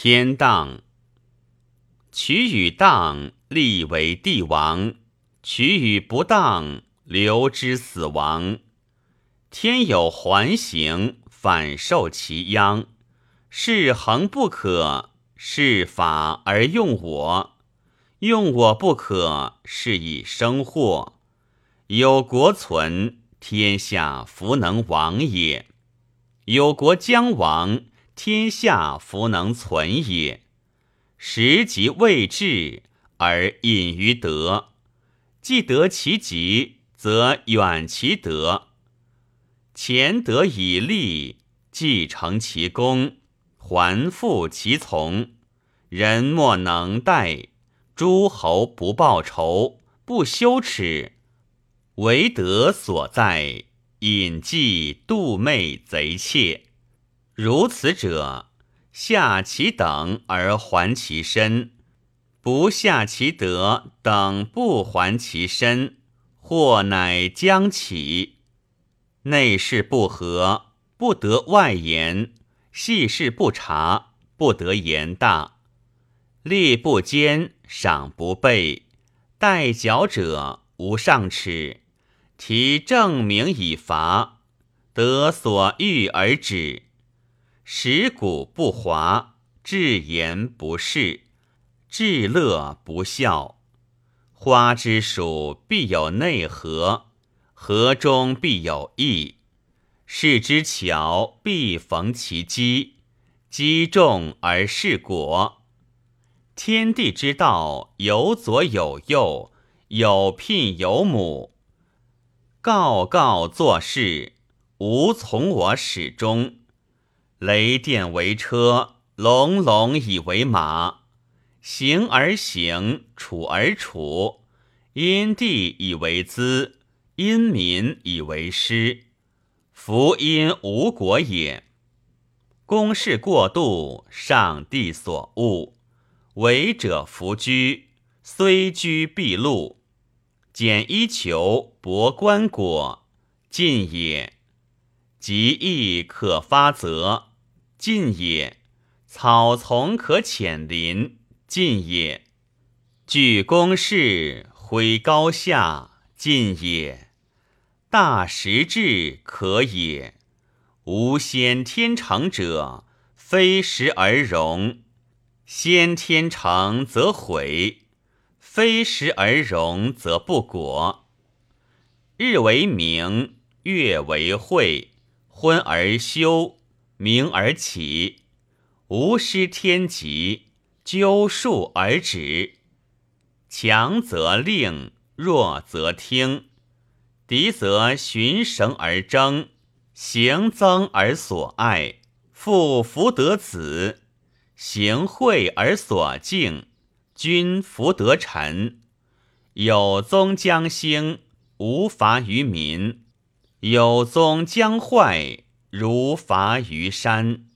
天荡，取与当，立为帝王；取与不当，留之死亡。天有环形，反受其殃。是恒不可，是法而用我；用我不可，是以生祸。有国存，天下弗能亡也；有国将亡，天下弗能存也。时即未至，而隐于德；既得其极，则远其德。前德以立，继承其功，还复其从。人莫能待，诸侯不报仇，不羞耻。唯德所在，隐迹妒媚贼窃。如此者，下其等而还其身；不下其德等不还其身，祸乃将起。内事不和，不得外言；细事不察，不得言大。力不坚，赏不备，待缴者无上耻。提正名以罚，得所欲而止；食古不华，至言不仕，至乐不孝。花之属必有内核，核中必有义。事之巧，必逢其机，机重而事果。天地之道，有左有右，有聘有母。告告作事，无从我始终。雷电为车，隆隆以为马。行而行，处而处。因地以为资，因民以为师。夫因无果也。公事过度，上帝所恶。为者弗居，虽居必禄。简衣裘，薄棺椁，进也；极易可发则，近也；草丛可潜林，近也；具公事，挥高下，近也；大实质可也。无先天成者，非时而容；先天成则毁。非时而容，则不果。日为明，月为晦，昏而休，明而起。无失天极，究数而止。强则令，弱则听。敌则循绳而争，行增而所爱，复福得子；行惠而所敬。君福得臣，有宗将兴，无伐于民；有宗将坏，如伐于山。